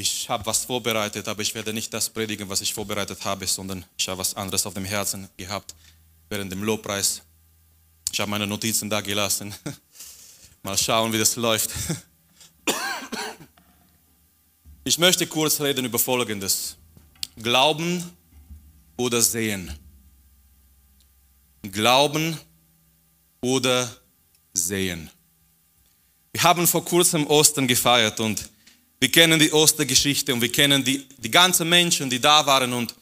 Ich habe was vorbereitet, aber ich werde nicht das predigen, was ich vorbereitet habe, sondern ich habe was anderes auf dem Herzen gehabt während dem Lobpreis. Ich habe meine Notizen da gelassen. Mal schauen, wie das läuft. Ich möchte kurz reden über Folgendes. Glauben oder sehen. Glauben oder sehen. Wir haben vor kurzem Ostern gefeiert und wir kennen die Ostergeschichte und wir kennen die, die ganzen Menschen, die da waren und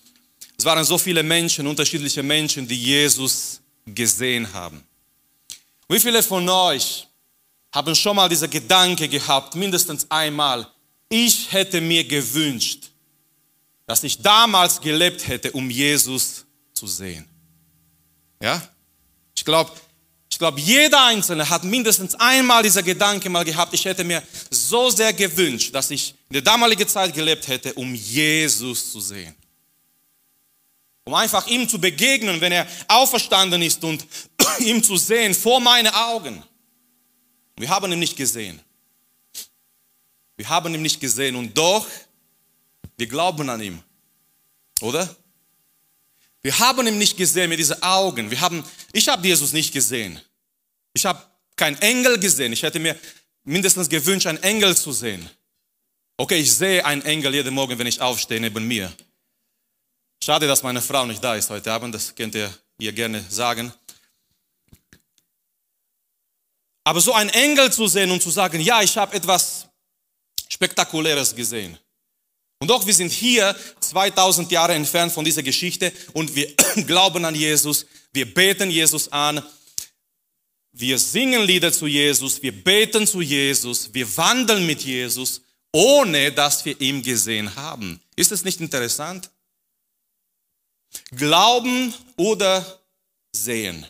es waren so viele Menschen, unterschiedliche Menschen, die Jesus gesehen haben. Wie viele von euch haben schon mal diese Gedanke gehabt, mindestens einmal, ich hätte mir gewünscht, dass ich damals gelebt hätte, um Jesus zu sehen. Ja? Ich glaube, ich glaube, jeder Einzelne hat mindestens einmal dieser Gedanke mal gehabt, ich hätte mir so sehr gewünscht, dass ich in der damaligen Zeit gelebt hätte, um Jesus zu sehen. Um einfach ihm zu begegnen, wenn er auferstanden ist und ihm zu sehen vor meinen Augen. Wir haben ihn nicht gesehen. Wir haben ihn nicht gesehen und doch, wir glauben an ihn. Oder? Wir haben ihn nicht gesehen mit diesen Augen. Wir haben, ich habe Jesus nicht gesehen. Ich habe keinen Engel gesehen. Ich hätte mir mindestens gewünscht, einen Engel zu sehen. Okay, ich sehe einen Engel jeden Morgen, wenn ich aufstehe neben mir. Schade, dass meine Frau nicht da ist heute Abend. Das könnt ihr ihr gerne sagen. Aber so einen Engel zu sehen und zu sagen, ja, ich habe etwas Spektakuläres gesehen. Und doch, wir sind hier 2000 Jahre entfernt von dieser Geschichte und wir glauben an Jesus, wir beten Jesus an, wir singen Lieder zu Jesus, wir beten zu Jesus, wir wandeln mit Jesus, ohne dass wir ihn gesehen haben. Ist es nicht interessant? Glauben oder sehen.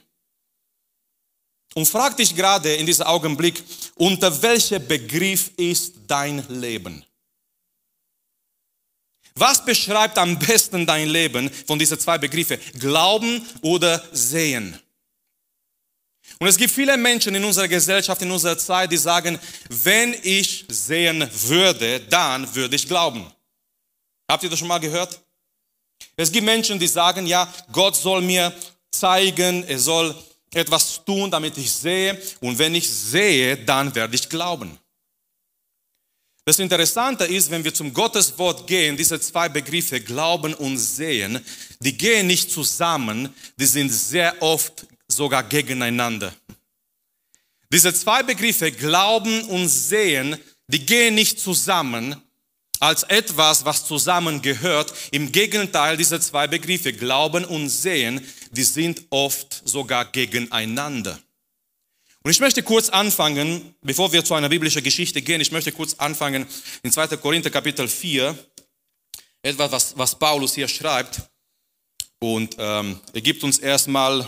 Und frag dich gerade in diesem Augenblick, unter welcher Begriff ist dein Leben? Was beschreibt am besten dein Leben von diesen zwei Begriffen? Glauben oder sehen? Und es gibt viele Menschen in unserer Gesellschaft, in unserer Zeit, die sagen, wenn ich sehen würde, dann würde ich glauben. Habt ihr das schon mal gehört? Es gibt Menschen, die sagen, ja, Gott soll mir zeigen, er soll etwas tun, damit ich sehe. Und wenn ich sehe, dann werde ich glauben. Das Interessante ist, wenn wir zum Gotteswort gehen, diese zwei Begriffe, Glauben und Sehen, die gehen nicht zusammen, die sind sehr oft sogar gegeneinander. Diese zwei Begriffe, Glauben und Sehen, die gehen nicht zusammen, als etwas, was zusammengehört. Im Gegenteil, diese zwei Begriffe, Glauben und Sehen, die sind oft sogar gegeneinander. Und ich möchte kurz anfangen, bevor wir zu einer biblischen Geschichte gehen, ich möchte kurz anfangen in 2. Korinther Kapitel 4, etwas, was, was Paulus hier schreibt. Und ähm, er gibt uns erstmal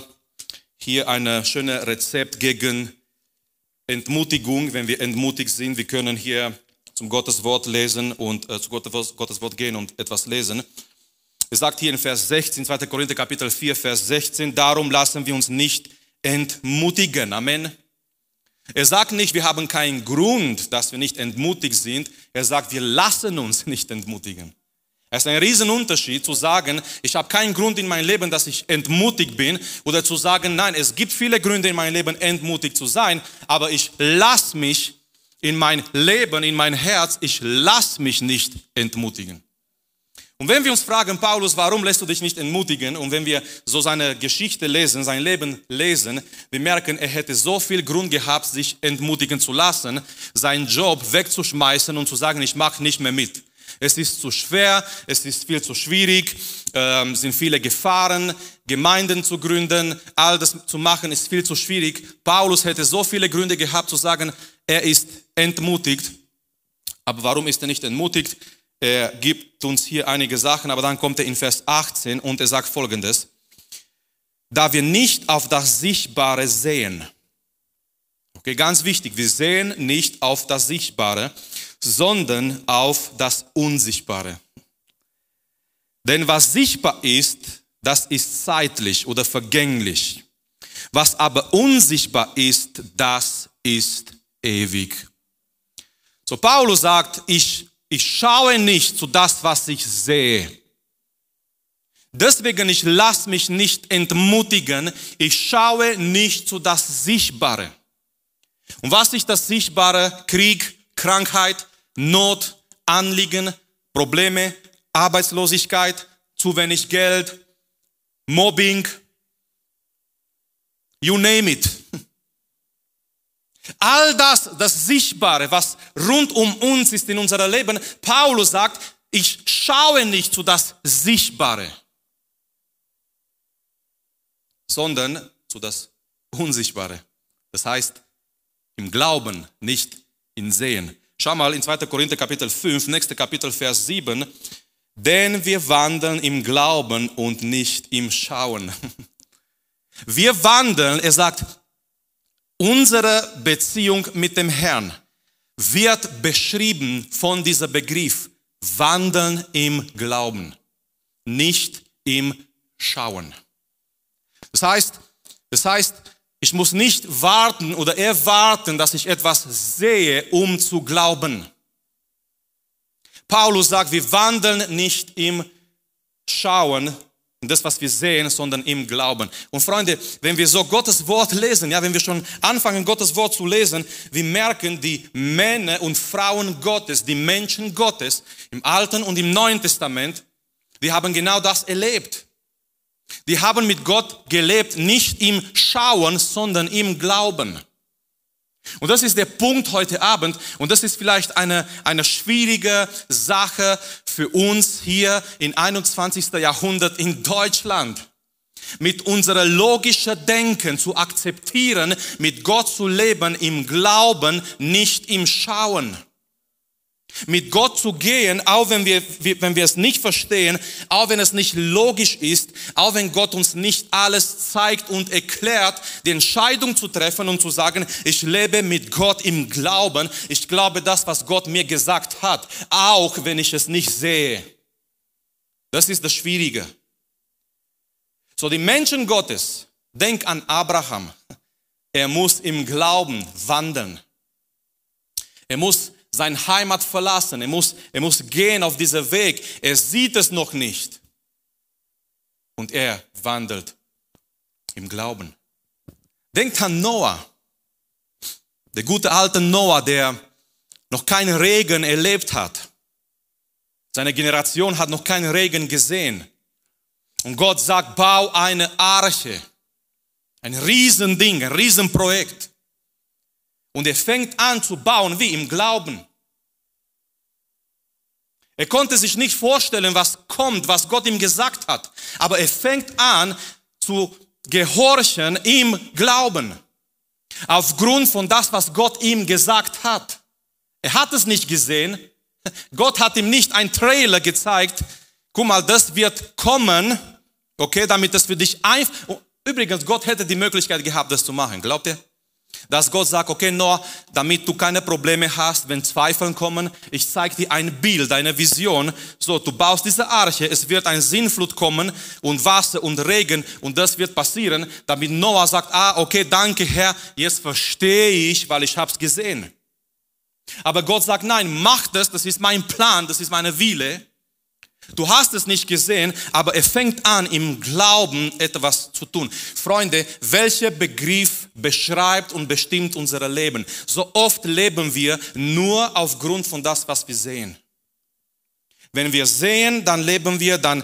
hier ein schönes Rezept gegen Entmutigung, wenn wir entmutigt sind. Wir können hier zum Gottes Wort lesen und äh, zu Gottes, Gottes Wort gehen und etwas lesen. Er sagt hier in Vers 16, 2. Korinther Kapitel 4, Vers 16, darum lassen wir uns nicht entmutigen. Amen. Er sagt nicht, wir haben keinen Grund, dass wir nicht entmutigt sind. Er sagt, wir lassen uns nicht entmutigen. Es ist ein Riesenunterschied zu sagen, ich habe keinen Grund in meinem Leben, dass ich entmutigt bin, oder zu sagen, nein, es gibt viele Gründe in meinem Leben, entmutigt zu sein, aber ich lasse mich in mein Leben, in mein Herz, ich lasse mich nicht entmutigen. Und wenn wir uns fragen, Paulus, warum lässt du dich nicht entmutigen? Und wenn wir so seine Geschichte lesen, sein Leben lesen, wir merken, er hätte so viel Grund gehabt, sich entmutigen zu lassen, seinen Job wegzuschmeißen und zu sagen, ich mache nicht mehr mit. Es ist zu schwer, es ist viel zu schwierig, ähm, sind viele Gefahren, Gemeinden zu gründen, all das zu machen ist viel zu schwierig. Paulus hätte so viele Gründe gehabt zu sagen, er ist entmutigt. Aber warum ist er nicht entmutigt? Er gibt uns hier einige Sachen, aber dann kommt er in Vers 18 und er sagt folgendes. Da wir nicht auf das Sichtbare sehen. Okay, ganz wichtig, wir sehen nicht auf das Sichtbare, sondern auf das Unsichtbare. Denn was sichtbar ist, das ist zeitlich oder vergänglich. Was aber unsichtbar ist, das ist ewig. So Paulus sagt, ich ich schaue nicht zu das, was ich sehe. Deswegen, ich lasse mich nicht entmutigen. Ich schaue nicht zu das Sichtbare. Und was ist das Sichtbare? Krieg, Krankheit, Not, Anliegen, Probleme, Arbeitslosigkeit, zu wenig Geld, Mobbing, you name it. All das, das Sichtbare, was rund um uns ist in unserem Leben, Paulus sagt, ich schaue nicht zu das Sichtbare, sondern zu das Unsichtbare. Das heißt, im Glauben, nicht in Sehen. Schau mal in 2. Korinther Kapitel 5, nächste Kapitel Vers 7. Denn wir wandeln im Glauben und nicht im Schauen. Wir wandeln, er sagt, unsere Beziehung mit dem Herrn wird beschrieben von diesem Begriff wandeln im Glauben, nicht im Schauen. Das heißt, das heißt, ich muss nicht warten oder erwarten, dass ich etwas sehe, um zu glauben. Paulus sagt, wir wandeln nicht im Schauen, das, was wir sehen, sondern im Glauben. Und Freunde, wenn wir so Gottes Wort lesen, ja, wenn wir schon anfangen, Gottes Wort zu lesen, wir merken, die Männer und Frauen Gottes, die Menschen Gottes im Alten und im Neuen Testament, die haben genau das erlebt. Die haben mit Gott gelebt, nicht im Schauen, sondern im Glauben. Und das ist der Punkt heute Abend und das ist vielleicht eine, eine schwierige Sache für uns hier im 21. Jahrhundert in Deutschland. Mit unserer logischen Denken zu akzeptieren, mit Gott zu leben im Glauben, nicht im Schauen mit Gott zu gehen, auch wenn wir, wenn wir es nicht verstehen, auch wenn es nicht logisch ist, auch wenn Gott uns nicht alles zeigt und erklärt, die Entscheidung zu treffen und zu sagen, ich lebe mit Gott im Glauben, ich glaube das, was Gott mir gesagt hat, auch wenn ich es nicht sehe. Das ist das Schwierige. So, die Menschen Gottes, denk an Abraham, er muss im Glauben wandeln. Er muss sein Heimat verlassen. Er muss, er muss gehen auf diesen Weg. Er sieht es noch nicht. Und er wandelt im Glauben. Denkt an Noah. Der gute alte Noah, der noch keinen Regen erlebt hat. Seine Generation hat noch keinen Regen gesehen. Und Gott sagt, bau eine Arche. Ein Riesending, ein Riesenprojekt. Und er fängt an zu bauen, wie im Glauben. Er konnte sich nicht vorstellen, was kommt, was Gott ihm gesagt hat. Aber er fängt an zu gehorchen im Glauben. Aufgrund von das, was Gott ihm gesagt hat. Er hat es nicht gesehen. Gott hat ihm nicht ein Trailer gezeigt. Guck mal, das wird kommen. Okay, damit das für dich einfach. Übrigens, Gott hätte die Möglichkeit gehabt, das zu machen. Glaubt ihr? Dass Gott sagt, okay Noah, damit du keine Probleme hast, wenn Zweifel kommen, ich zeige dir ein Bild, eine Vision. So, du baust diese Arche, es wird ein Sinnflut kommen und Wasser und Regen und das wird passieren, damit Noah sagt, ah, okay, danke Herr, jetzt verstehe ich, weil ich hab's gesehen. Aber Gott sagt, nein, mach das, das ist mein Plan, das ist meine Wille. Du hast es nicht gesehen, aber er fängt an, im Glauben etwas zu tun. Freunde, welcher Begriff beschreibt und bestimmt unser Leben? So oft leben wir nur aufgrund von das, was wir sehen. Wenn wir sehen, dann leben wir, dann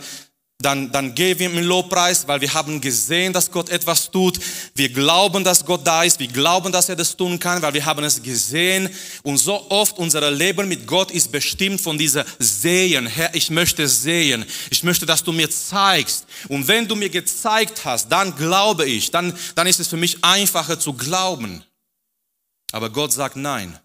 dann, dann gehen wir im Lobpreis, weil wir haben gesehen, dass Gott etwas tut. Wir glauben, dass Gott da ist. Wir glauben, dass er das tun kann, weil wir haben es gesehen. Und so oft unser Leben mit Gott ist bestimmt von dieser Sehen. Herr, ich möchte sehen. Ich möchte, dass du mir zeigst. Und wenn du mir gezeigt hast, dann glaube ich. Dann, dann ist es für mich einfacher zu glauben. Aber Gott sagt nein.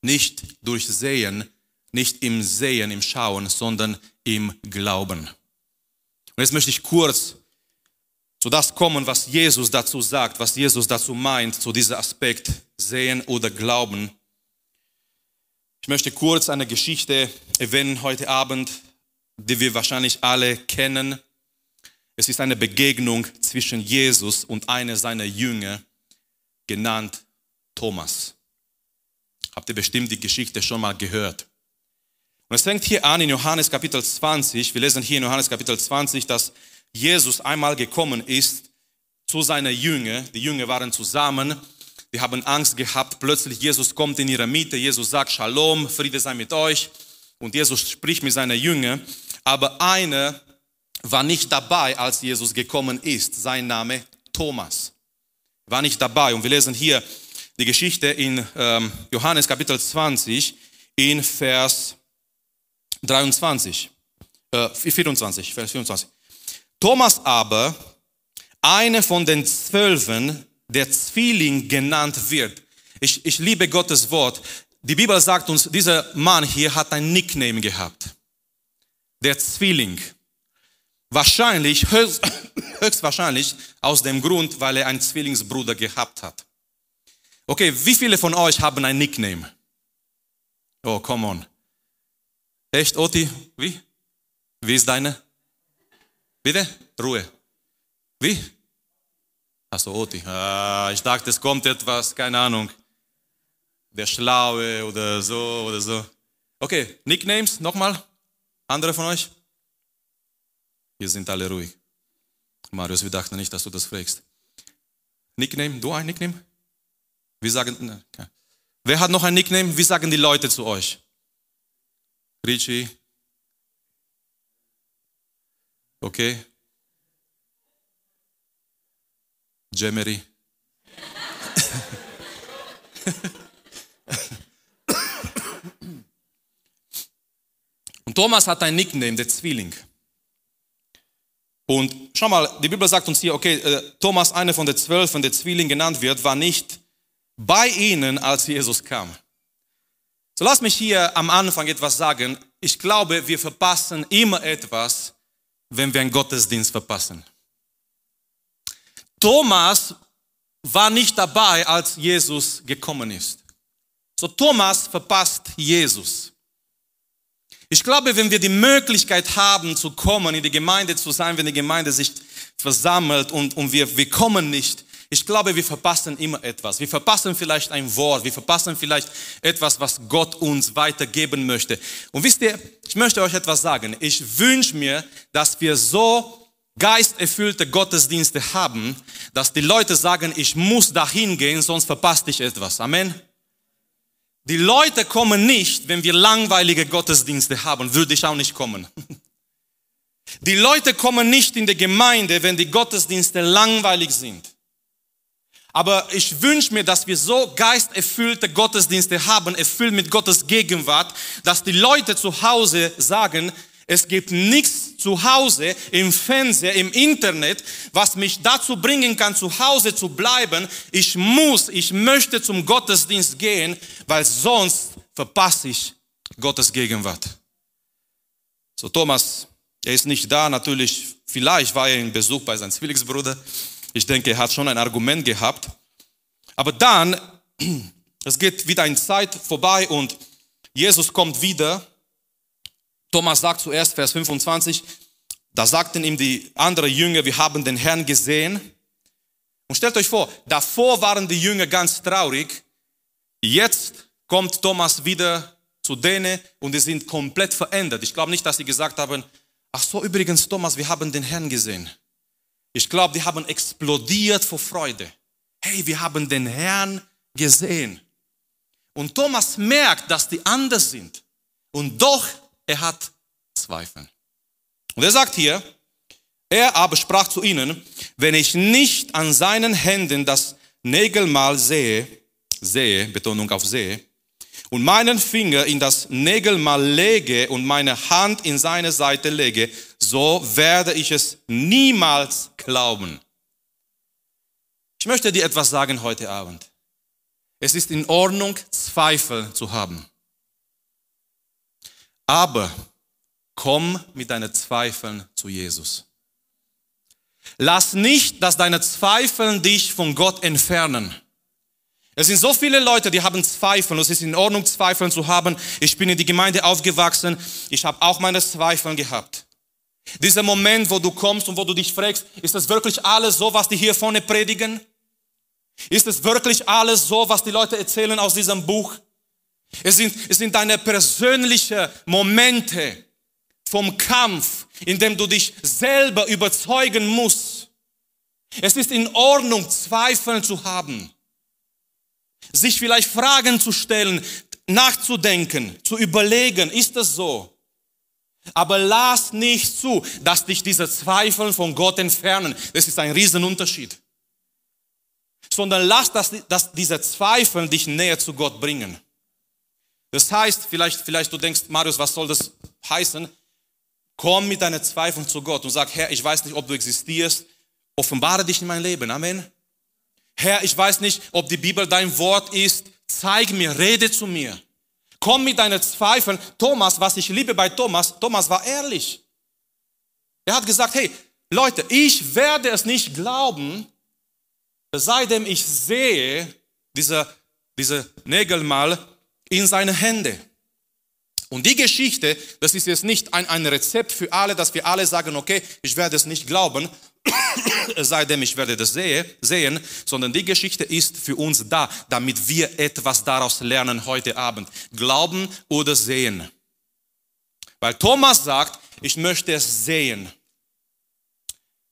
Nicht durch Sehen, nicht im Sehen, im Schauen, sondern im Glauben. Und jetzt möchte ich kurz zu das kommen, was Jesus dazu sagt, was Jesus dazu meint, zu diesem Aspekt sehen oder glauben. Ich möchte kurz eine Geschichte erwähnen heute Abend, die wir wahrscheinlich alle kennen. Es ist eine Begegnung zwischen Jesus und einer seiner Jünger, genannt Thomas. Habt ihr bestimmt die Geschichte schon mal gehört? Und es fängt hier an in Johannes Kapitel 20. Wir lesen hier in Johannes Kapitel 20, dass Jesus einmal gekommen ist zu seiner Jünger. Die Jünger waren zusammen. Die haben Angst gehabt. Plötzlich Jesus kommt in ihre Mitte. Jesus sagt Shalom, Friede sei mit euch. Und Jesus spricht mit seiner Jünger. Aber einer war nicht dabei, als Jesus gekommen ist. Sein Name Thomas. War nicht dabei. Und wir lesen hier die Geschichte in ähm, Johannes Kapitel 20 in Vers 23, äh, 24, Vers 24. Thomas aber, einer von den Zwölfen, der Zwilling genannt wird. Ich, ich liebe Gottes Wort. Die Bibel sagt uns, dieser Mann hier hat ein Nickname gehabt. Der Zwilling. Wahrscheinlich, höchst, höchstwahrscheinlich aus dem Grund, weil er einen Zwillingsbruder gehabt hat. Okay, wie viele von euch haben ein Nickname? Oh, come on. Echt, Oti? Wie? Wie ist deine? Bitte? Ruhe. Wie? Achso, Oti. Ah, ich dachte, es kommt etwas, keine Ahnung. Der Schlaue oder so oder so. Okay, Nicknames, nochmal. Andere von euch? Wir sind alle ruhig. Marius, wir dachten nicht, dass du das fragst. Nickname, du ein Nickname? Wir sagen, okay. wer hat noch ein Nickname? Wie sagen die Leute zu euch? Richie? Okay. Jemery? Und Thomas hat ein Nickname, der Zwilling. Und schau mal, die Bibel sagt uns hier, okay, äh, Thomas, einer von den zwölf, von der Zwilling genannt wird, war nicht bei ihnen, als Jesus kam. So lass mich hier am Anfang etwas sagen. Ich glaube, wir verpassen immer etwas, wenn wir einen Gottesdienst verpassen. Thomas war nicht dabei, als Jesus gekommen ist. So Thomas verpasst Jesus. Ich glaube, wenn wir die Möglichkeit haben zu kommen, in die Gemeinde zu sein, wenn die Gemeinde sich versammelt und, und wir, wir kommen nicht, ich glaube, wir verpassen immer etwas. Wir verpassen vielleicht ein Wort, wir verpassen vielleicht etwas, was Gott uns weitergeben möchte. Und wisst ihr, ich möchte euch etwas sagen. Ich wünsche mir, dass wir so geisterfüllte Gottesdienste haben, dass die Leute sagen, ich muss dahin gehen, sonst verpasst ich etwas. Amen. Die Leute kommen nicht, wenn wir langweilige Gottesdienste haben, würde ich auch nicht kommen. Die Leute kommen nicht in die Gemeinde, wenn die Gottesdienste langweilig sind. Aber ich wünsche mir, dass wir so geisterfüllte Gottesdienste haben, erfüllt mit Gottes Gegenwart, dass die Leute zu Hause sagen, es gibt nichts zu Hause, im Fernseher, im Internet, was mich dazu bringen kann, zu Hause zu bleiben. Ich muss, ich möchte zum Gottesdienst gehen, weil sonst verpasse ich Gottes Gegenwart. So Thomas, er ist nicht da, natürlich, vielleicht war er in Besuch bei seinem Zwillingsbruder. Ich denke, er hat schon ein Argument gehabt. Aber dann, es geht wieder eine Zeit vorbei und Jesus kommt wieder Thomas sagt zuerst, Vers 25, da sagten ihm die anderen Jünger, wir haben den Herrn gesehen. Und stellt euch vor, davor waren die Jünger ganz traurig. Jetzt kommt Thomas wieder zu denen und sie sind komplett verändert. Ich glaube nicht, dass sie gesagt haben, ach so, übrigens Thomas, wir haben den Herrn gesehen. Ich glaube, die haben explodiert vor Freude. Hey, wir haben den Herrn gesehen. Und Thomas merkt, dass die anders sind. Und doch er hat Zweifel. Und er sagt hier, er aber sprach zu ihnen, wenn ich nicht an seinen Händen das Nägelmal sehe, sehe, Betonung auf sehe, und meinen Finger in das Nägelmal lege und meine Hand in seine Seite lege, so werde ich es niemals glauben. Ich möchte dir etwas sagen heute Abend. Es ist in Ordnung, Zweifel zu haben. Aber komm mit deinen Zweifeln zu Jesus. Lass nicht, dass deine Zweifeln dich von Gott entfernen. Es sind so viele Leute, die haben Zweifel. Es ist in Ordnung, Zweifeln zu haben. Ich bin in die Gemeinde aufgewachsen. Ich habe auch meine Zweifel gehabt. Dieser Moment, wo du kommst und wo du dich fragst, ist das wirklich alles so, was die hier vorne predigen? Ist es wirklich alles so, was die Leute erzählen aus diesem Buch? Es sind, es sind deine persönlichen Momente vom Kampf, in dem du dich selber überzeugen musst. Es ist in Ordnung, Zweifel zu haben, sich vielleicht Fragen zu stellen, nachzudenken, zu überlegen, ist das so? Aber lass nicht zu, dass dich diese Zweifel von Gott entfernen. Das ist ein Riesenunterschied. Sondern lass, dass, dass diese Zweifel dich näher zu Gott bringen. Das heißt, vielleicht, vielleicht du denkst, Marius, was soll das heißen? Komm mit deinen Zweifeln zu Gott und sag, Herr, ich weiß nicht, ob du existierst. Offenbare dich in mein Leben. Amen. Herr, ich weiß nicht, ob die Bibel dein Wort ist. Zeig mir, rede zu mir. Komm mit deinen Zweifeln. Thomas, was ich liebe bei Thomas, Thomas war ehrlich. Er hat gesagt, hey, Leute, ich werde es nicht glauben, seitdem ich sehe diese, diese Nägel mal in seine Hände. Und die Geschichte, das ist jetzt nicht ein, ein Rezept für alle, dass wir alle sagen, okay, ich werde es nicht glauben, seitdem ich werde das sehe, sehen, sondern die Geschichte ist für uns da, damit wir etwas daraus lernen heute Abend. Glauben oder sehen. Weil Thomas sagt, ich möchte es sehen.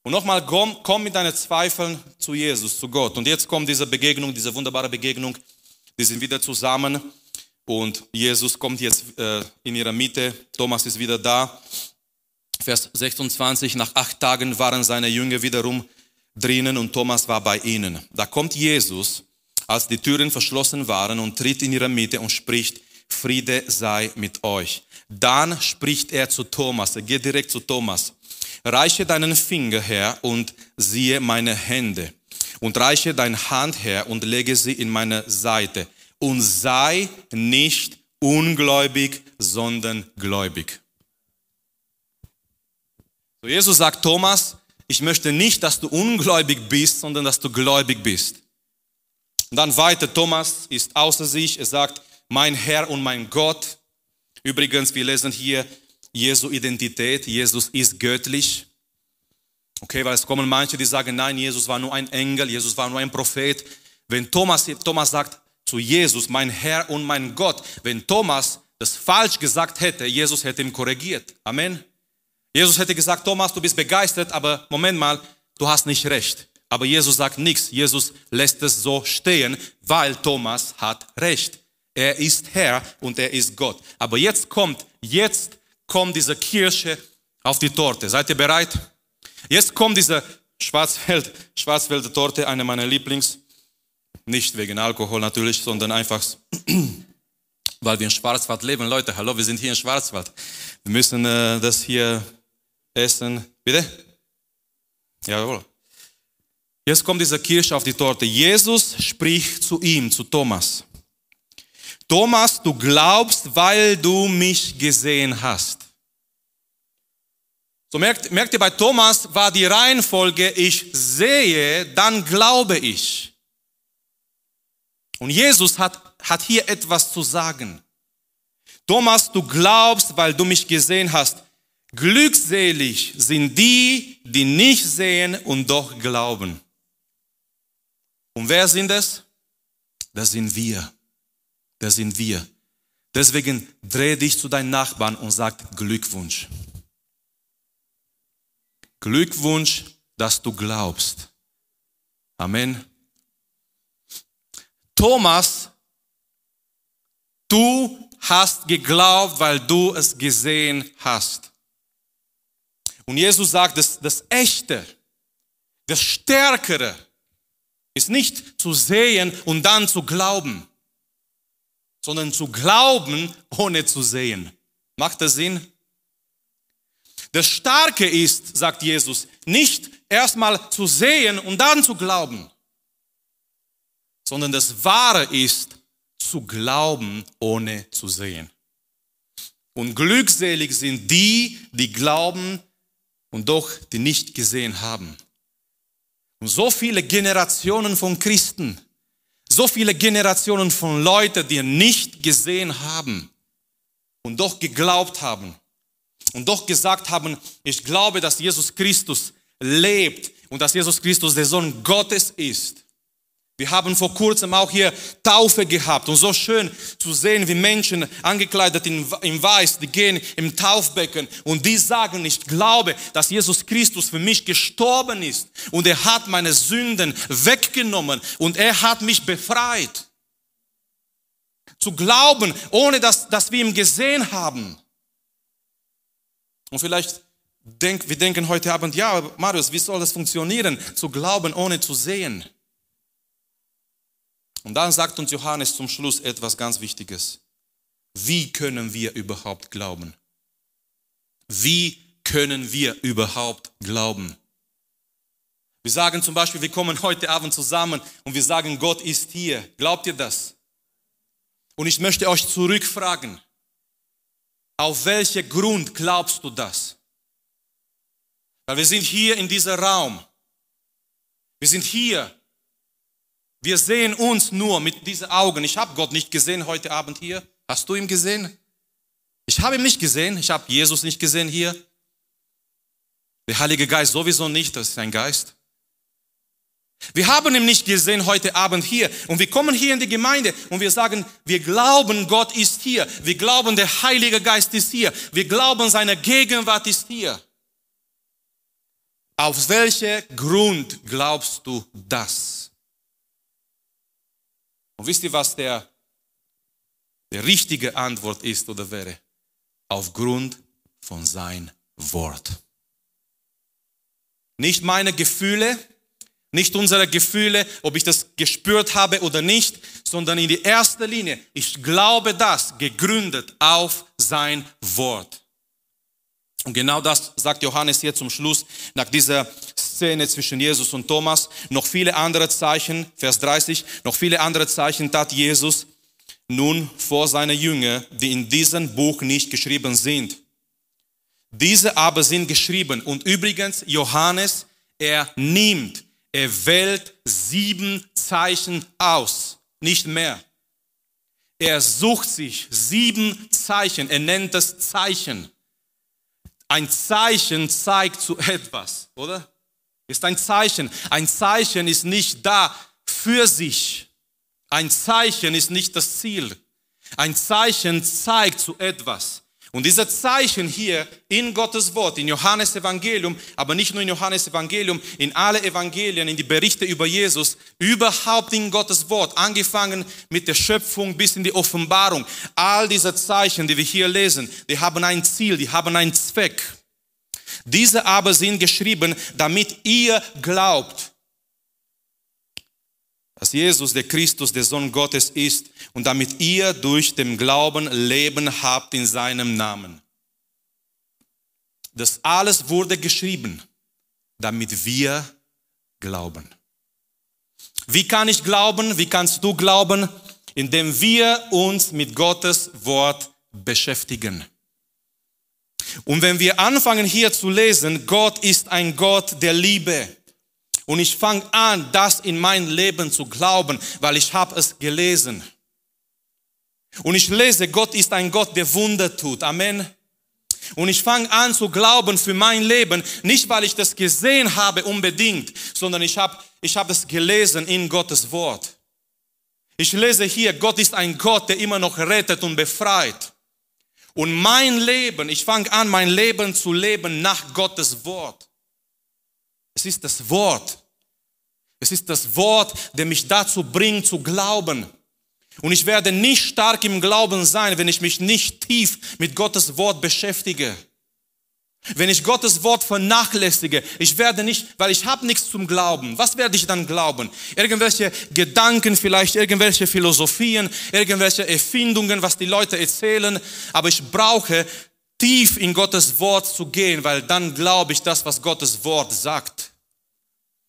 Und nochmal, komm, komm mit deinen Zweifeln zu Jesus, zu Gott. Und jetzt kommt diese Begegnung, diese wunderbare Begegnung. Die sind wieder zusammen und Jesus kommt jetzt äh, in ihrer Mitte. Thomas ist wieder da. Vers 26, nach acht Tagen waren seine Jünger wiederum drinnen und Thomas war bei ihnen. Da kommt Jesus, als die Türen verschlossen waren und tritt in ihre Mitte und spricht, Friede sei mit euch. Dann spricht er zu Thomas, er geht direkt zu Thomas, reiche deinen Finger her und siehe meine Hände und reiche deine Hand her und lege sie in meine Seite und sei nicht ungläubig, sondern gläubig. So Jesus sagt Thomas, ich möchte nicht, dass du ungläubig bist, sondern dass du gläubig bist. Und dann weiter, Thomas ist außer sich, er sagt, mein Herr und mein Gott. Übrigens, wir lesen hier Jesu Identität, Jesus ist göttlich. Okay, weil es kommen manche, die sagen, nein, Jesus war nur ein Engel, Jesus war nur ein Prophet. Wenn Thomas, Thomas sagt zu Jesus, mein Herr und mein Gott, wenn Thomas das falsch gesagt hätte, Jesus hätte ihn korrigiert. Amen. Jesus hätte gesagt, Thomas, du bist begeistert, aber Moment mal, du hast nicht recht. Aber Jesus sagt nichts. Jesus lässt es so stehen, weil Thomas hat recht. Er ist Herr und er ist Gott. Aber jetzt kommt, jetzt kommt diese Kirsche auf die Torte. Seid ihr bereit? Jetzt kommt diese Schwarzwald, Schwarzwälder Torte, eine meiner Lieblings. Nicht wegen Alkohol natürlich, sondern einfach, weil wir in Schwarzwald leben. Leute, hallo, wir sind hier in Schwarzwald. Wir müssen äh, das hier essen. Bitte? Jawohl. Jetzt kommt dieser Kirsch auf die Torte. Jesus spricht zu ihm, zu Thomas. Thomas, du glaubst, weil du mich gesehen hast. So merkt, merkt ihr, bei Thomas war die Reihenfolge, ich sehe, dann glaube ich. Und Jesus hat, hat hier etwas zu sagen. Thomas, du glaubst, weil du mich gesehen hast. Glückselig sind die, die nicht sehen und doch glauben. Und wer sind es? Das sind wir. Das sind wir. Deswegen dreh dich zu deinen Nachbarn und sag Glückwunsch. Glückwunsch, dass du glaubst. Amen. Thomas, du hast geglaubt, weil du es gesehen hast. Und Jesus sagt, das, das Echte, das Stärkere ist nicht zu sehen und dann zu glauben, sondern zu glauben, ohne zu sehen. Macht das Sinn? Das Starke ist, sagt Jesus, nicht erstmal zu sehen und dann zu glauben, sondern das Wahre ist, zu glauben, ohne zu sehen. Und glückselig sind die, die glauben, und doch die nicht gesehen haben. Und so viele Generationen von Christen, so viele Generationen von Leuten, die nicht gesehen haben und doch geglaubt haben und doch gesagt haben, ich glaube, dass Jesus Christus lebt und dass Jesus Christus der Sohn Gottes ist. Wir haben vor kurzem auch hier Taufe gehabt und so schön zu sehen, wie Menschen angekleidet in, in Weiß, die gehen im Taufbecken und die sagen, ich glaube, dass Jesus Christus für mich gestorben ist und er hat meine Sünden weggenommen und er hat mich befreit. Zu glauben, ohne dass, dass wir ihn gesehen haben. Und vielleicht denk, wir denken heute Abend, ja, Marius, wie soll das funktionieren? Zu glauben, ohne zu sehen. Und dann sagt uns Johannes zum Schluss etwas ganz Wichtiges. Wie können wir überhaupt glauben? Wie können wir überhaupt glauben? Wir sagen zum Beispiel, wir kommen heute Abend zusammen und wir sagen, Gott ist hier. Glaubt ihr das? Und ich möchte euch zurückfragen, auf welchen Grund glaubst du das? Weil wir sind hier in diesem Raum. Wir sind hier wir sehen uns nur mit diesen Augen. Ich habe Gott nicht gesehen heute Abend hier. Hast du ihn gesehen? Ich habe ihn nicht gesehen. Ich habe Jesus nicht gesehen hier. Der Heilige Geist sowieso nicht. Das ist ein Geist. Wir haben ihn nicht gesehen heute Abend hier. Und wir kommen hier in die Gemeinde und wir sagen, wir glauben, Gott ist hier. Wir glauben, der Heilige Geist ist hier. Wir glauben, seine Gegenwart ist hier. Auf welchen Grund glaubst du das? Und wisst ihr, was der, der richtige Antwort ist oder wäre? Aufgrund von sein Wort. Nicht meine Gefühle, nicht unsere Gefühle, ob ich das gespürt habe oder nicht, sondern in die erste Linie, ich glaube das, gegründet auf sein Wort. Und genau das sagt Johannes hier zum Schluss, nach dieser Szene zwischen Jesus und Thomas. Noch viele andere Zeichen, Vers 30, noch viele andere Zeichen tat Jesus nun vor seine Jünger, die in diesem Buch nicht geschrieben sind. Diese aber sind geschrieben. Und übrigens, Johannes, er nimmt, er wählt sieben Zeichen aus, nicht mehr. Er sucht sich sieben Zeichen, er nennt es Zeichen. Ein Zeichen zeigt zu etwas, oder? Ist ein Zeichen. Ein Zeichen ist nicht da für sich. Ein Zeichen ist nicht das Ziel. Ein Zeichen zeigt zu etwas. Und diese Zeichen hier in Gottes Wort, in Johannes Evangelium, aber nicht nur in Johannes Evangelium, in alle Evangelien, in die Berichte über Jesus, überhaupt in Gottes Wort, angefangen mit der Schöpfung bis in die Offenbarung. All diese Zeichen, die wir hier lesen, die haben ein Ziel, die haben einen Zweck. Diese aber sind geschrieben, damit ihr glaubt, dass Jesus der Christus, der Sohn Gottes ist und damit ihr durch den Glauben Leben habt in seinem Namen. Das alles wurde geschrieben, damit wir glauben. Wie kann ich glauben? Wie kannst du glauben? Indem wir uns mit Gottes Wort beschäftigen. Und wenn wir anfangen hier zu lesen, Gott ist ein Gott der Liebe. Und ich fange an, das in mein Leben zu glauben, weil ich habe es gelesen. Und ich lese, Gott ist ein Gott, der Wunder tut. Amen. Und ich fange an zu glauben für mein Leben, nicht weil ich das gesehen habe unbedingt, sondern ich habe ich hab es gelesen in Gottes Wort. Ich lese hier, Gott ist ein Gott, der immer noch rettet und befreit. Und mein Leben, ich fange an, mein Leben zu leben nach Gottes Wort. Es ist das Wort. Es ist das Wort, der mich dazu bringt zu glauben. Und ich werde nicht stark im Glauben sein, wenn ich mich nicht tief mit Gottes Wort beschäftige. Wenn ich Gottes Wort vernachlässige, ich werde nicht, weil ich habe nichts zum Glauben. Was werde ich dann glauben? Irgendwelche Gedanken, vielleicht irgendwelche Philosophien, irgendwelche Erfindungen, was die Leute erzählen. Aber ich brauche tief in Gottes Wort zu gehen, weil dann glaube ich das, was Gottes Wort sagt.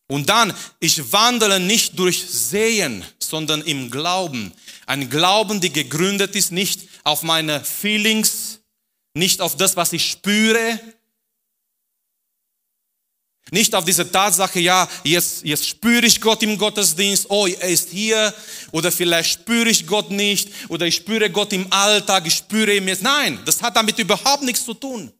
Und dann, ich wandle nicht durch Sehen, sondern im Glauben. Ein Glauben, der gegründet ist nicht auf meine Feelings, nicht auf das, was ich spüre, nicht auf diese Tatsache, ja, jetzt, jetzt spüre ich Gott im Gottesdienst, oh, er ist hier, oder vielleicht spüre ich Gott nicht, oder ich spüre Gott im Alltag, ich spüre ihn jetzt. Nein, das hat damit überhaupt nichts zu tun.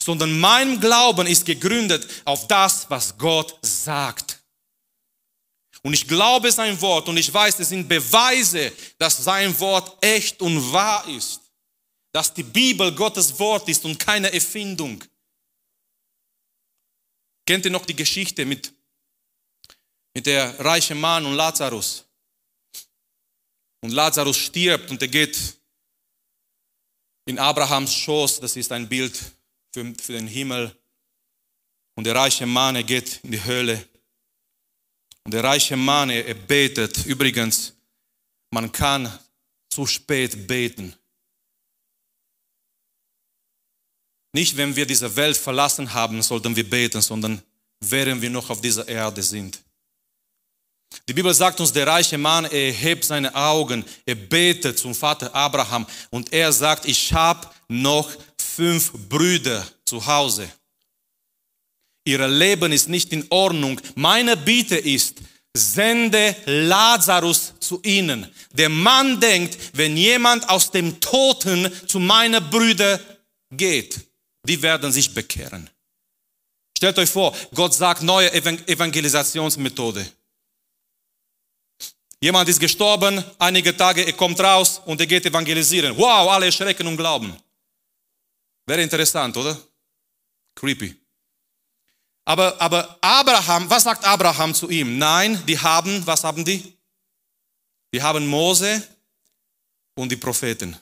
Sondern mein Glauben ist gegründet auf das, was Gott sagt. Und ich glaube sein Wort und ich weiß, es sind Beweise, dass sein Wort echt und wahr ist. Dass die Bibel Gottes Wort ist und keine Erfindung. Kennt ihr noch die Geschichte mit, mit der reichen Mann und Lazarus? Und Lazarus stirbt und er geht in Abrahams Schoß, das ist ein Bild für, für den Himmel. Und der reiche Mann, er geht in die Höhle. Und der reiche Mann, er, betet. Übrigens, man kann zu spät beten. Nicht, wenn wir diese Welt verlassen haben, sollten wir beten, sondern während wir noch auf dieser Erde sind. Die Bibel sagt uns, der reiche Mann, er hebt seine Augen, er betet zum Vater Abraham und er sagt, ich habe noch fünf Brüder zu Hause. Ihr Leben ist nicht in Ordnung. Meine Bitte ist, sende Lazarus zu ihnen. Der Mann denkt, wenn jemand aus dem Toten zu meinen Brüdern geht, die werden sich bekehren. Stellt euch vor, Gott sagt neue Evangelisationsmethode. Jemand ist gestorben, einige Tage, er kommt raus und er geht evangelisieren. Wow, alle erschrecken und glauben. Wäre interessant, oder? Creepy. Aber, aber Abraham, was sagt Abraham zu ihm? Nein, die haben, was haben die? Die haben Mose und die Propheten.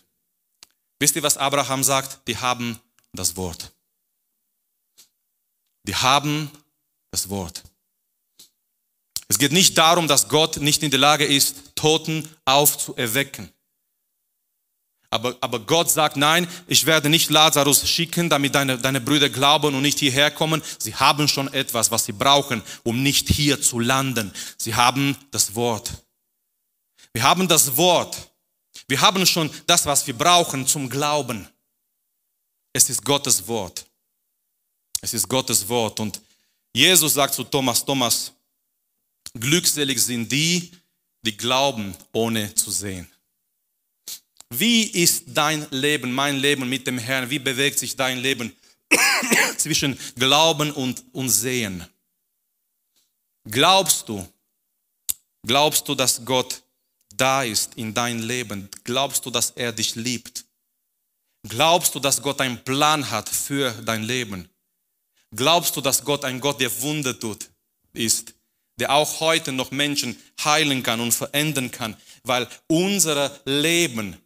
Wisst ihr, was Abraham sagt? Die haben das Wort. Die haben das Wort. Es geht nicht darum, dass Gott nicht in der Lage ist, Toten aufzuerwecken. Aber, aber Gott sagt, nein, ich werde nicht Lazarus schicken, damit deine, deine Brüder glauben und nicht hierher kommen. Sie haben schon etwas, was sie brauchen, um nicht hier zu landen. Sie haben das Wort. Wir haben das Wort. Wir haben schon das, was wir brauchen zum Glauben. Es ist Gottes Wort. Es ist Gottes Wort. Und Jesus sagt zu Thomas, Thomas, Glückselig sind die, die glauben, ohne zu sehen. Wie ist dein Leben, mein Leben mit dem Herrn? Wie bewegt sich dein Leben zwischen Glauben und, und Sehen? Glaubst du, glaubst du, dass Gott da ist in dein Leben? Glaubst du, dass er dich liebt? Glaubst du, dass Gott einen Plan hat für dein Leben? Glaubst du, dass Gott ein Gott, der Wunder tut, ist? der auch heute noch Menschen heilen kann und verändern kann, weil unser Leben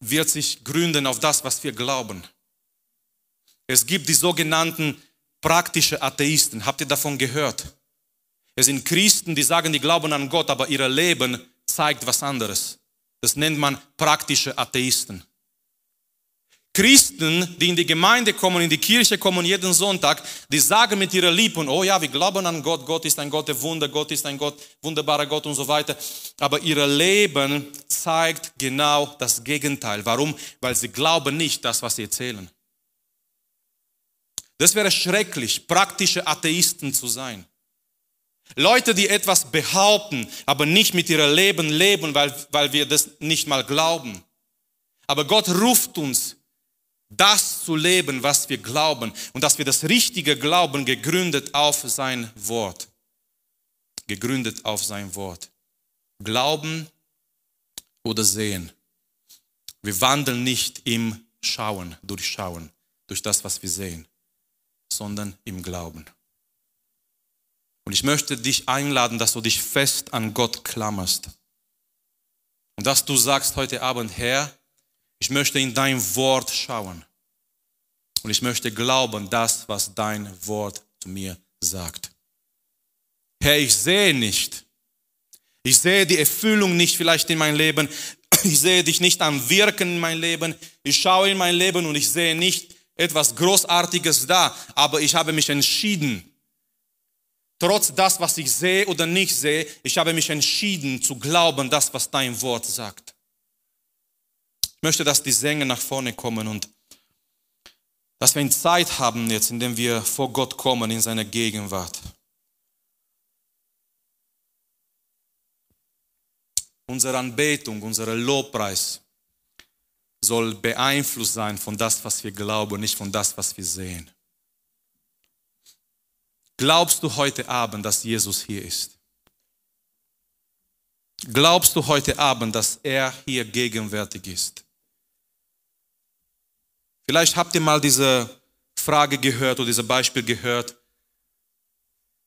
wird sich gründen auf das, was wir glauben. Es gibt die sogenannten praktische Atheisten. Habt ihr davon gehört? Es sind Christen, die sagen, die glauben an Gott, aber ihr Leben zeigt was anderes. Das nennt man praktische Atheisten. Christen, die in die Gemeinde kommen, in die Kirche kommen jeden Sonntag, die sagen mit ihrer Lippen, oh ja, wir glauben an Gott, Gott ist ein Gott der Wunder, Gott ist ein Gott, wunderbarer Gott und so weiter. Aber ihr Leben zeigt genau das Gegenteil. Warum? Weil sie glauben nicht das, was sie erzählen. Das wäre schrecklich, praktische Atheisten zu sein. Leute, die etwas behaupten, aber nicht mit ihrem Leben leben, weil, weil wir das nicht mal glauben. Aber Gott ruft uns das zu leben, was wir glauben und dass wir das richtige Glauben gegründet auf sein Wort. Gegründet auf sein Wort. Glauben oder sehen. Wir wandeln nicht im Schauen, durchschauen, durch das, was wir sehen, sondern im Glauben. Und ich möchte dich einladen, dass du dich fest an Gott klammerst. Und dass du sagst heute Abend, Herr, ich möchte in dein Wort schauen. Und ich möchte glauben, das, was dein Wort zu mir sagt. Herr, ich sehe nicht. Ich sehe die Erfüllung nicht vielleicht in meinem Leben. Ich sehe dich nicht am Wirken in meinem Leben. Ich schaue in mein Leben und ich sehe nicht etwas Großartiges da. Aber ich habe mich entschieden, trotz das, was ich sehe oder nicht sehe, ich habe mich entschieden zu glauben, das, was dein Wort sagt. Ich möchte, dass die Sänger nach vorne kommen und dass wir Zeit haben jetzt, in der wir vor Gott kommen, in seiner Gegenwart. Unsere Anbetung, unser Lobpreis soll beeinflusst sein von das, was wir glauben, nicht von das, was wir sehen. Glaubst du heute Abend, dass Jesus hier ist? Glaubst du heute Abend, dass er hier gegenwärtig ist? Vielleicht habt ihr mal diese Frage gehört oder dieses Beispiel gehört.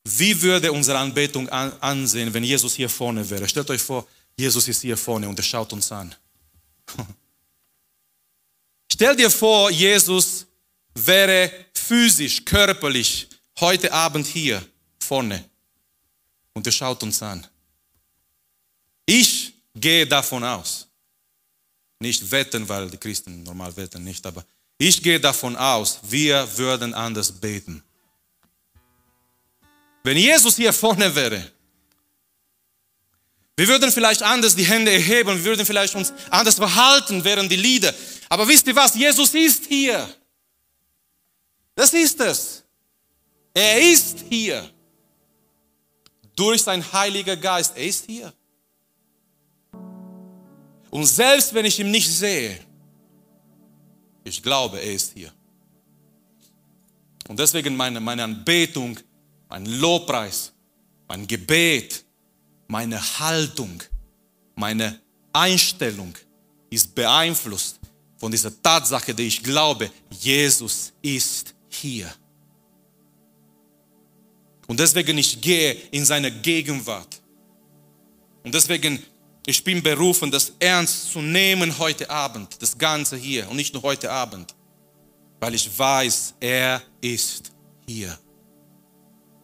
Wie würde unsere Anbetung ansehen, wenn Jesus hier vorne wäre? Stellt euch vor, Jesus ist hier vorne und er schaut uns an. Stell dir vor, Jesus wäre physisch, körperlich heute Abend hier vorne und er schaut uns an. Ich gehe davon aus, nicht wetten, weil die Christen normal wetten nicht, aber ich gehe davon aus, wir würden anders beten. Wenn Jesus hier vorne wäre, wir würden vielleicht anders die Hände erheben, wir würden vielleicht uns anders verhalten während die Lieder. Aber wisst ihr was? Jesus ist hier. Das ist es. Er ist hier. Durch sein Heiliger Geist. Er ist hier. Und selbst wenn ich ihn nicht sehe, ich glaube, er ist hier. Und deswegen meine, meine Anbetung, mein Lobpreis, mein Gebet, meine Haltung, meine Einstellung ist beeinflusst von dieser Tatsache, die ich glaube, Jesus ist hier. Und deswegen ich gehe in seine Gegenwart. Und deswegen ich bin berufen, das ernst zu nehmen heute Abend, das Ganze hier und nicht nur heute Abend, weil ich weiß, er ist hier.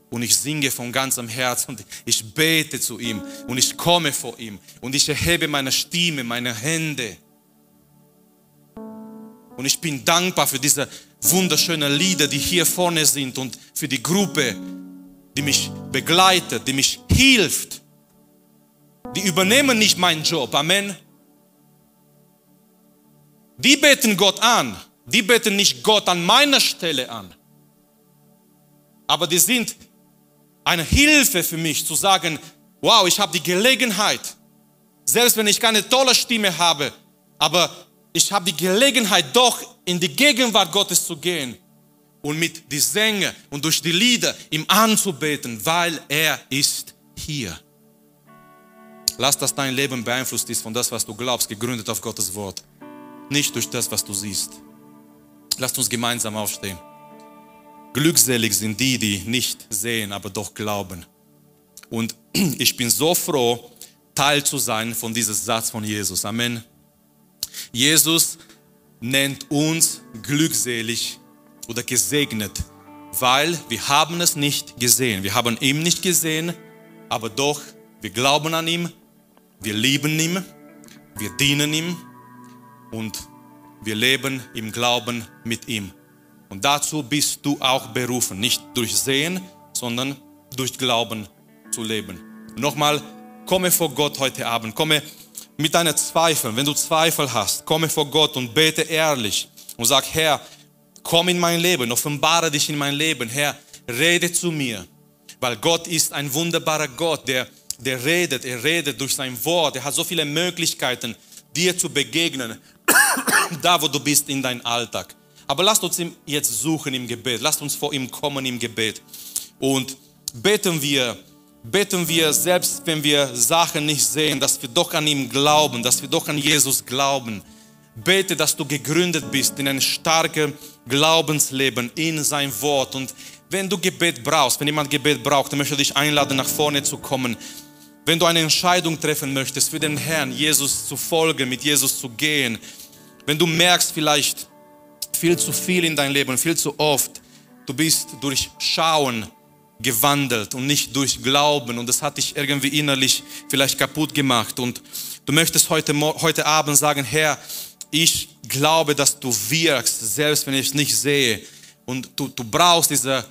Und ich singe von ganzem Herzen und ich bete zu ihm und ich komme vor ihm und ich erhebe meine Stimme, meine Hände. Und ich bin dankbar für diese wunderschönen Lieder, die hier vorne sind und für die Gruppe, die mich begleitet, die mich hilft die übernehmen nicht meinen Job. Amen. Die beten Gott an. Die beten nicht Gott an meiner Stelle an. Aber die sind eine Hilfe für mich zu sagen, wow, ich habe die Gelegenheit, selbst wenn ich keine tolle Stimme habe, aber ich habe die Gelegenheit, doch in die Gegenwart Gottes zu gehen und mit die Sänger und durch die Lieder ihm anzubeten, weil er ist hier. Lass, dass dein Leben beeinflusst ist von das, was du glaubst, gegründet auf Gottes Wort. Nicht durch das, was du siehst. Lass uns gemeinsam aufstehen. Glückselig sind die, die nicht sehen, aber doch glauben. Und ich bin so froh, Teil zu sein von diesem Satz von Jesus. Amen. Jesus nennt uns glückselig oder gesegnet, weil wir haben es nicht gesehen. Wir haben ihn nicht gesehen, aber doch, wir glauben an ihn wir lieben ihn, wir dienen ihm und wir leben im Glauben mit ihm. Und dazu bist du auch berufen, nicht durch Sehen, sondern durch Glauben zu leben. Nochmal, komme vor Gott heute Abend, komme mit deinen Zweifeln. Wenn du Zweifel hast, komme vor Gott und bete ehrlich und sag, Herr, komm in mein Leben, offenbare dich in mein Leben. Herr, rede zu mir, weil Gott ist ein wunderbarer Gott, der der redet, er redet durch sein Wort, er hat so viele Möglichkeiten, dir zu begegnen, da wo du bist in deinem Alltag. Aber lasst uns ihn jetzt suchen im Gebet, lasst uns vor ihm kommen im Gebet und beten wir, beten wir, selbst wenn wir Sachen nicht sehen, dass wir doch an ihm glauben, dass wir doch an Jesus glauben. Bete, dass du gegründet bist in ein starkes Glaubensleben in sein Wort. Und wenn du Gebet brauchst, wenn jemand Gebet braucht, dann möchte ich dich einladen, nach vorne zu kommen. Wenn du eine Entscheidung treffen möchtest, für den Herrn Jesus zu folgen, mit Jesus zu gehen, wenn du merkst vielleicht viel zu viel in dein Leben, viel zu oft, du bist durch Schauen gewandelt und nicht durch Glauben und das hat dich irgendwie innerlich vielleicht kaputt gemacht und du möchtest heute, heute Abend sagen, Herr, ich glaube, dass du wirkst, selbst wenn ich es nicht sehe und du, du brauchst diese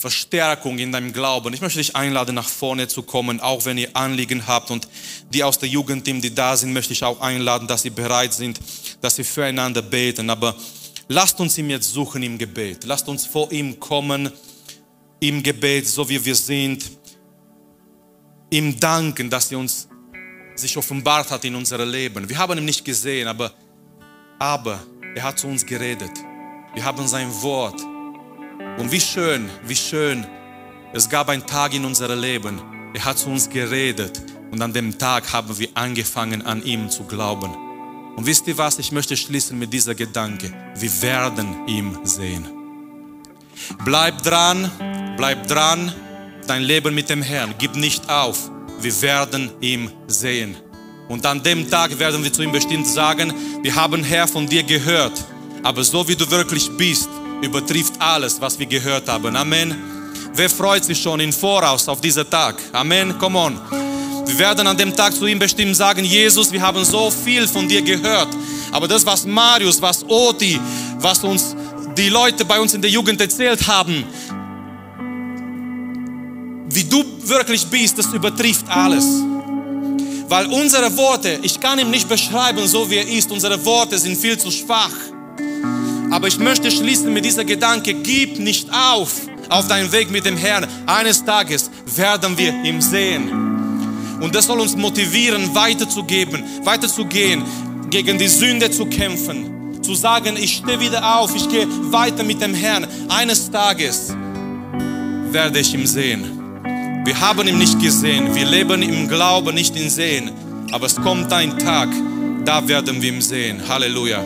Verstärkung in deinem Glauben. Ich möchte dich einladen, nach vorne zu kommen, auch wenn ihr Anliegen habt. Und die aus der Jugendteam, die da sind, möchte ich auch einladen, dass sie bereit sind, dass sie füreinander beten. Aber lasst uns ihm jetzt suchen im Gebet. Lasst uns vor ihm kommen im Gebet, so wie wir sind. Ihm danken, dass er uns sich offenbart hat in unserem Leben. Wir haben ihn nicht gesehen, aber, aber er hat zu uns geredet. Wir haben sein Wort und wie schön, wie schön, es gab einen Tag in unserem Leben, er hat zu uns geredet Und an dem Tag haben wir angefangen, an ihm zu glauben. Und wisst ihr was? Ich möchte schließen mit dieser Gedanke. Wir werden ihn sehen. Bleib dran, bleib dran, dein Leben mit dem Herrn. Gib nicht auf. Wir werden ihn sehen. Und an dem Tag werden wir zu ihm bestimmt sagen, wir haben Herr von dir gehört. Aber so wie du wirklich bist, übertrifft alles, was wir gehört haben. Amen. Wer freut sich schon im Voraus auf diesen Tag? Amen. Come on. Wir werden an dem Tag zu ihm bestimmt sagen, Jesus, wir haben so viel von dir gehört. Aber das, was Marius, was Oti, was uns die Leute bei uns in der Jugend erzählt haben, wie du wirklich bist, das übertrifft alles. Weil unsere Worte, ich kann ihm nicht beschreiben, so wie er ist, unsere Worte sind viel zu schwach. Aber ich möchte schließen mit dieser Gedanke, gib nicht auf auf deinen Weg mit dem Herrn. Eines Tages werden wir ihn sehen. Und das soll uns motivieren, weiterzugeben, weiterzugehen, gegen die Sünde zu kämpfen, zu sagen, ich stehe wieder auf, ich gehe weiter mit dem Herrn. Eines Tages werde ich ihn sehen. Wir haben ihn nicht gesehen, wir leben im Glauben, nicht im Sehen. Aber es kommt ein Tag, da werden wir ihn sehen. Halleluja.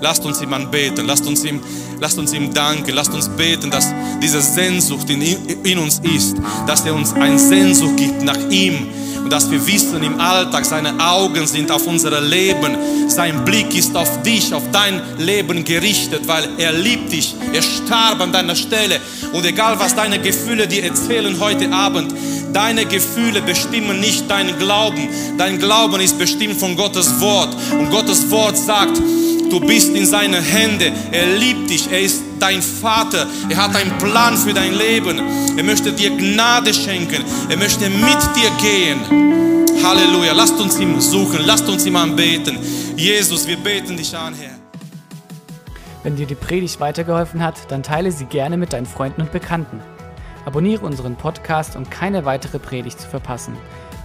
Lasst uns ihm anbeten, lasst uns ihm, lasst uns ihm danken, lasst uns beten, dass diese Sehnsucht in, in uns ist, dass er uns eine Sehnsucht gibt nach ihm und dass wir wissen im Alltag, seine Augen sind auf unser Leben, sein Blick ist auf dich, auf dein Leben gerichtet, weil er liebt dich, er starb an deiner Stelle und egal was deine Gefühle dir erzählen heute Abend, Deine Gefühle bestimmen nicht deinen Glauben. Dein Glauben ist bestimmt von Gottes Wort. Und Gottes Wort sagt, Du bist in seine Hände. Er liebt dich. Er ist dein Vater. Er hat einen Plan für dein Leben. Er möchte dir Gnade schenken. Er möchte mit dir gehen. Halleluja. Lasst uns ihm suchen. Lasst uns ihm anbeten. Jesus, wir beten dich an, Herr. Wenn dir die Predigt weitergeholfen hat, dann teile sie gerne mit deinen Freunden und Bekannten. Abonniere unseren Podcast, um keine weitere Predigt zu verpassen.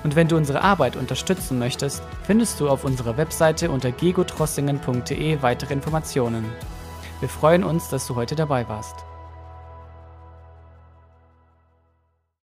Und wenn du unsere Arbeit unterstützen möchtest, findest du auf unserer Webseite unter gegotrossingen.de weitere Informationen. Wir freuen uns, dass du heute dabei warst.